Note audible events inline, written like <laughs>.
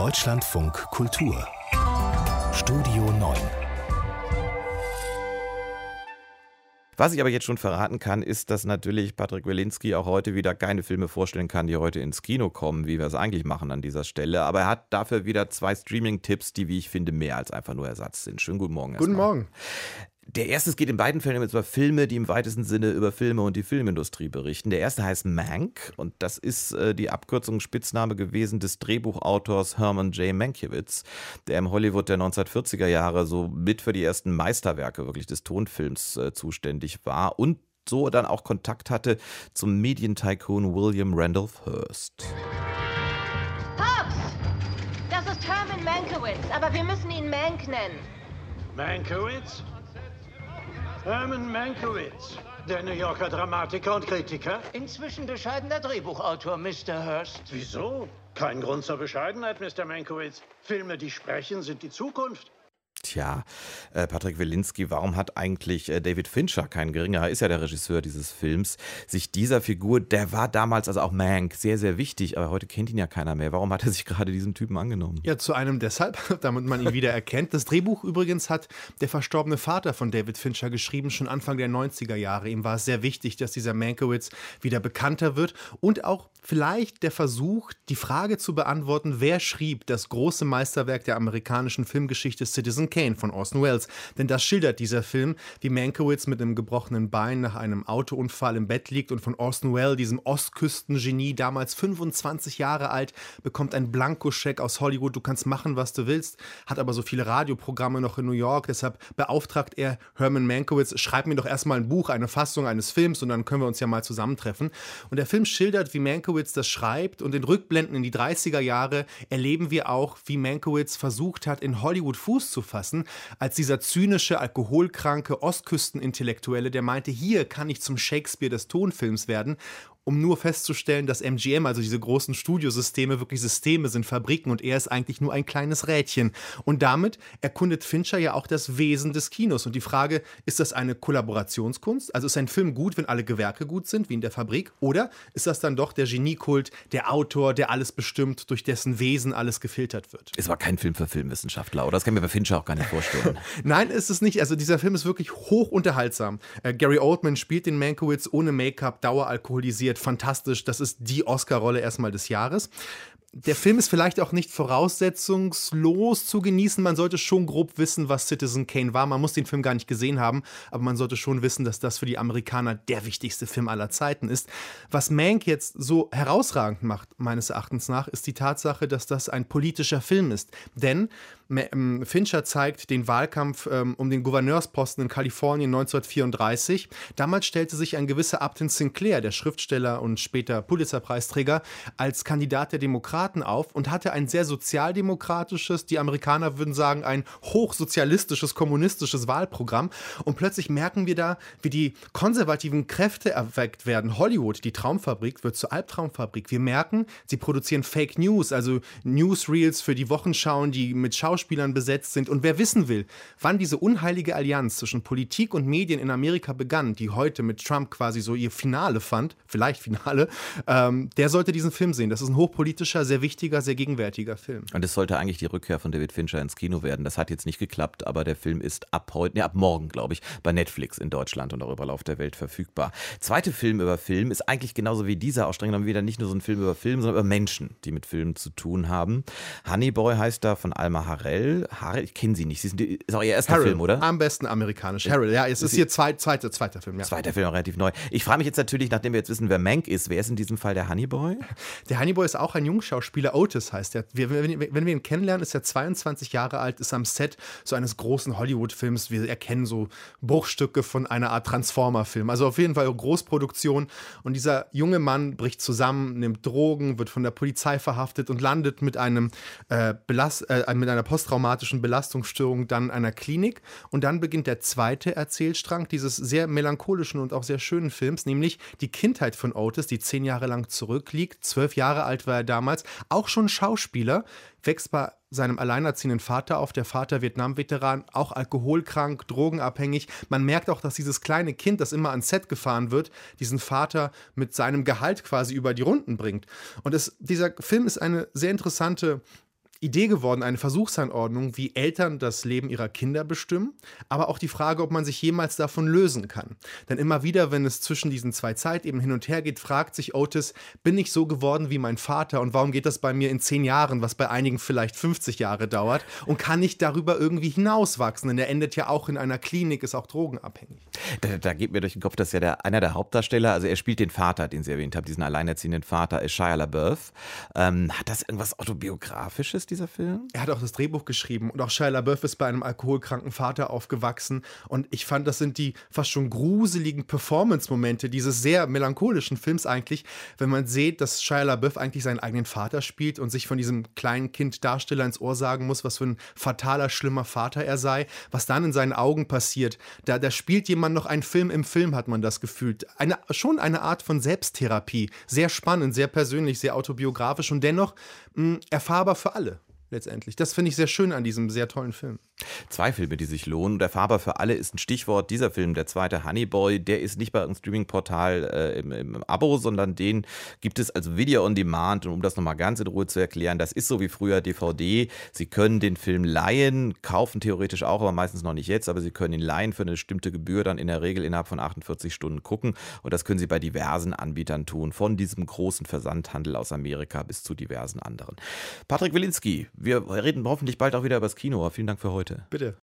Deutschlandfunk Kultur Studio 9 Was ich aber jetzt schon verraten kann, ist, dass natürlich Patrick Wilinski auch heute wieder keine Filme vorstellen kann, die heute ins Kino kommen, wie wir es eigentlich machen an dieser Stelle. Aber er hat dafür wieder zwei Streaming-Tipps, die, wie ich finde, mehr als einfach nur Ersatz sind. Schönen guten Morgen. Guten Morgen. Der erste geht in beiden Fällen über Filme, die im weitesten Sinne über Filme und die Filmindustrie berichten. Der erste heißt Mank und das ist äh, die Abkürzung Spitzname gewesen des Drehbuchautors Herman J. Mankiewicz, der im Hollywood der 1940er Jahre so mit für die ersten Meisterwerke wirklich des Tonfilms äh, zuständig war und so dann auch Kontakt hatte zum Medientycoon William Randolph Hearst. Pops! Das ist Herman Mankiewicz, aber wir müssen ihn Mank nennen. Mankiewicz? Herman Mankiewicz, der New Yorker Dramatiker und Kritiker? Inzwischen bescheidener Drehbuchautor, Mr. Hurst. Wieso? Kein Grund zur Bescheidenheit, Mr. Mankiewicz. Filme, die sprechen, sind die Zukunft. Tja, äh, Patrick Wilinski, warum hat eigentlich äh, David Fincher, kein geringerer, ist ja der Regisseur dieses Films, sich dieser Figur, der war damals, also auch Mank, sehr, sehr wichtig, aber heute kennt ihn ja keiner mehr. Warum hat er sich <laughs> gerade diesem Typen angenommen? Ja, zu einem deshalb, <laughs> damit man ihn wieder erkennt. Das Drehbuch übrigens hat der verstorbene Vater von David Fincher geschrieben, schon Anfang der 90er Jahre. Ihm war es sehr wichtig, dass dieser Mankiewicz wieder bekannter wird und auch vielleicht der Versuch, die Frage zu beantworten, wer schrieb das große Meisterwerk der amerikanischen Filmgeschichte Citizen Kane von Orson Welles. Denn das schildert dieser Film, wie Mankiewicz mit einem gebrochenen Bein nach einem Autounfall im Bett liegt und von Orson Welles, diesem Ostküstengenie, damals 25 Jahre alt, bekommt ein Blankoscheck aus Hollywood. Du kannst machen, was du willst, hat aber so viele Radioprogramme noch in New York. Deshalb beauftragt er Herman Mankiewicz, schreib mir doch erstmal ein Buch, eine Fassung eines Films und dann können wir uns ja mal zusammentreffen. Und der Film schildert, wie Mankiewicz das schreibt und in Rückblenden in die 30er Jahre erleben wir auch, wie Mankiewicz versucht hat, in Hollywood Fuß zu fassen, als dieser zynische, alkoholkranke Ostküstenintellektuelle, der meinte, hier kann ich zum Shakespeare des Tonfilms werden um nur festzustellen, dass MGM, also diese großen Studiosysteme, wirklich Systeme sind, Fabriken und er ist eigentlich nur ein kleines Rädchen. Und damit erkundet Fincher ja auch das Wesen des Kinos. Und die Frage, ist das eine Kollaborationskunst? Also ist ein Film gut, wenn alle Gewerke gut sind, wie in der Fabrik? Oder ist das dann doch der Geniekult, der Autor, der alles bestimmt, durch dessen Wesen alles gefiltert wird? Es war kein Film für Filmwissenschaftler, oder? Das kann ich mir bei Fincher auch gar nicht vorstellen. <laughs> Nein, ist es nicht. Also dieser Film ist wirklich hoch unterhaltsam. Äh, Gary Oldman spielt den Mankiewicz ohne Make-up, daueralkoholisiert fantastisch. Das ist die Oscar-Rolle erstmal des Jahres der Film ist vielleicht auch nicht voraussetzungslos zu genießen. Man sollte schon grob wissen, was Citizen Kane war. Man muss den Film gar nicht gesehen haben, aber man sollte schon wissen, dass das für die Amerikaner der wichtigste Film aller Zeiten ist. Was Mank jetzt so herausragend macht, meines Erachtens nach, ist die Tatsache, dass das ein politischer Film ist. Denn Fincher zeigt den Wahlkampf ähm, um den Gouverneursposten in Kalifornien 1934. Damals stellte sich ein gewisser Upton Sinclair, der Schriftsteller und später Pulitzerpreisträger, als Kandidat der Demokraten auf und hatte ein sehr sozialdemokratisches, die Amerikaner würden sagen, ein hochsozialistisches, kommunistisches Wahlprogramm. Und plötzlich merken wir da, wie die konservativen Kräfte erweckt werden. Hollywood, die Traumfabrik, wird zur Albtraumfabrik. Wir merken, sie produzieren Fake News, also Newsreels für die Wochenschauen, die mit Schauspielern Schauspielern besetzt sind. Und wer wissen will, wann diese unheilige Allianz zwischen Politik und Medien in Amerika begann, die heute mit Trump quasi so ihr Finale fand, vielleicht Finale, ähm, der sollte diesen Film sehen. Das ist ein hochpolitischer, sehr wichtiger, sehr gegenwärtiger Film. Und es sollte eigentlich die Rückkehr von David Fincher ins Kino werden. Das hat jetzt nicht geklappt, aber der Film ist ab heute, nee, ab morgen, glaube ich, bei Netflix in Deutschland und auch überall auf der Welt verfügbar. Zweite Film über Film ist eigentlich genauso wie dieser auch streng genommen wieder nicht nur so ein Film über Film, sondern über Menschen, die mit Filmen zu tun haben. Honeyboy heißt da von Alma Harrell. Harrell. Harrell, ich kenne sie nicht. Sie sind, ist auch ihr erster Harrell, Film, oder? Am besten amerikanisch. Harrell, ja, es ist ihr zweit, zweiter, zweiter Film. Ja. Zweiter Film, relativ neu. Ich frage mich jetzt natürlich, nachdem wir jetzt wissen, wer Mank ist, wer ist in diesem Fall der Honeyboy? <laughs> Der Honeyboy ist auch ein Jungschauspieler, Otis heißt er. wenn, wir ihn kennenlernen, ist er 22 Jahre alt, ist am Set so eines großen Hollywood-Films. Wir erkennen so Bruchstücke von einer Art Transformer-Film. Also auf jeden Fall Großproduktion. Und dieser junge Mann bricht zusammen, nimmt Drogen, wird von der Polizei verhaftet und landet mit einem äh, Belast äh, mit einer posttraumatischen Belastungsstörung dann einer Klinik. Und dann beginnt der zweite Erzählstrang dieses sehr melancholischen und auch sehr schönen Films, nämlich die Kindheit von Otis, die zehn Jahre lang zurückliegt. Zwölf Jahre alt war er damals, auch schon Schauspieler, wächst bei seinem alleinerziehenden Vater auf. Der Vater Vietnam-Veteran, auch alkoholkrank, drogenabhängig. Man merkt auch, dass dieses kleine Kind, das immer ans Set gefahren wird, diesen Vater mit seinem Gehalt quasi über die Runden bringt. Und es, dieser Film ist eine sehr interessante Idee geworden, eine Versuchsanordnung, wie Eltern das Leben ihrer Kinder bestimmen, aber auch die Frage, ob man sich jemals davon lösen kann. Denn immer wieder, wenn es zwischen diesen zwei Zeitebenen hin und her geht, fragt sich Otis, bin ich so geworden wie mein Vater und warum geht das bei mir in zehn Jahren, was bei einigen vielleicht 50 Jahre dauert und kann ich darüber irgendwie hinauswachsen? Denn er endet ja auch in einer Klinik, ist auch drogenabhängig. Da, da geht mir durch den Kopf, dass ja der, einer der Hauptdarsteller, also er spielt den Vater, den Sie erwähnt haben, diesen alleinerziehenden Vater, ist Shia LaBeouf. Ähm, hat das irgendwas Autobiografisches, dieser Film? Er hat auch das Drehbuch geschrieben und auch Shia LaBeouf ist bei einem alkoholkranken Vater aufgewachsen und ich fand, das sind die fast schon gruseligen Performance-Momente dieses sehr melancholischen Films eigentlich, wenn man sieht, dass Shia LaBeouf eigentlich seinen eigenen Vater spielt und sich von diesem kleinen Kind Darsteller ins Ohr sagen muss, was für ein fataler, schlimmer Vater er sei, was dann in seinen Augen passiert. Da, da spielt jemand noch einen Film im Film, hat man das gefühlt. Eine, schon eine Art von Selbsttherapie. Sehr spannend, sehr persönlich, sehr autobiografisch und dennoch mh, erfahrbar für alle letztendlich. Das finde ich sehr schön an diesem sehr tollen Film. Zwei Filme, die sich lohnen. Der Faber für alle ist ein Stichwort. Dieser Film, der zweite Honeyboy, der ist nicht bei einem Streaming-Portal äh, im, im, Abo, sondern den gibt es als Video on Demand. Und um das nochmal ganz in Ruhe zu erklären, das ist so wie früher DVD. Sie können den Film leihen, kaufen theoretisch auch, aber meistens noch nicht jetzt. Aber Sie können ihn leihen für eine bestimmte Gebühr, dann in der Regel innerhalb von 48 Stunden gucken. Und das können Sie bei diversen Anbietern tun, von diesem großen Versandhandel aus Amerika bis zu diversen anderen. Patrick Wilinski, wir reden hoffentlich bald auch wieder über das Kino. Vielen Dank für heute. Bitte.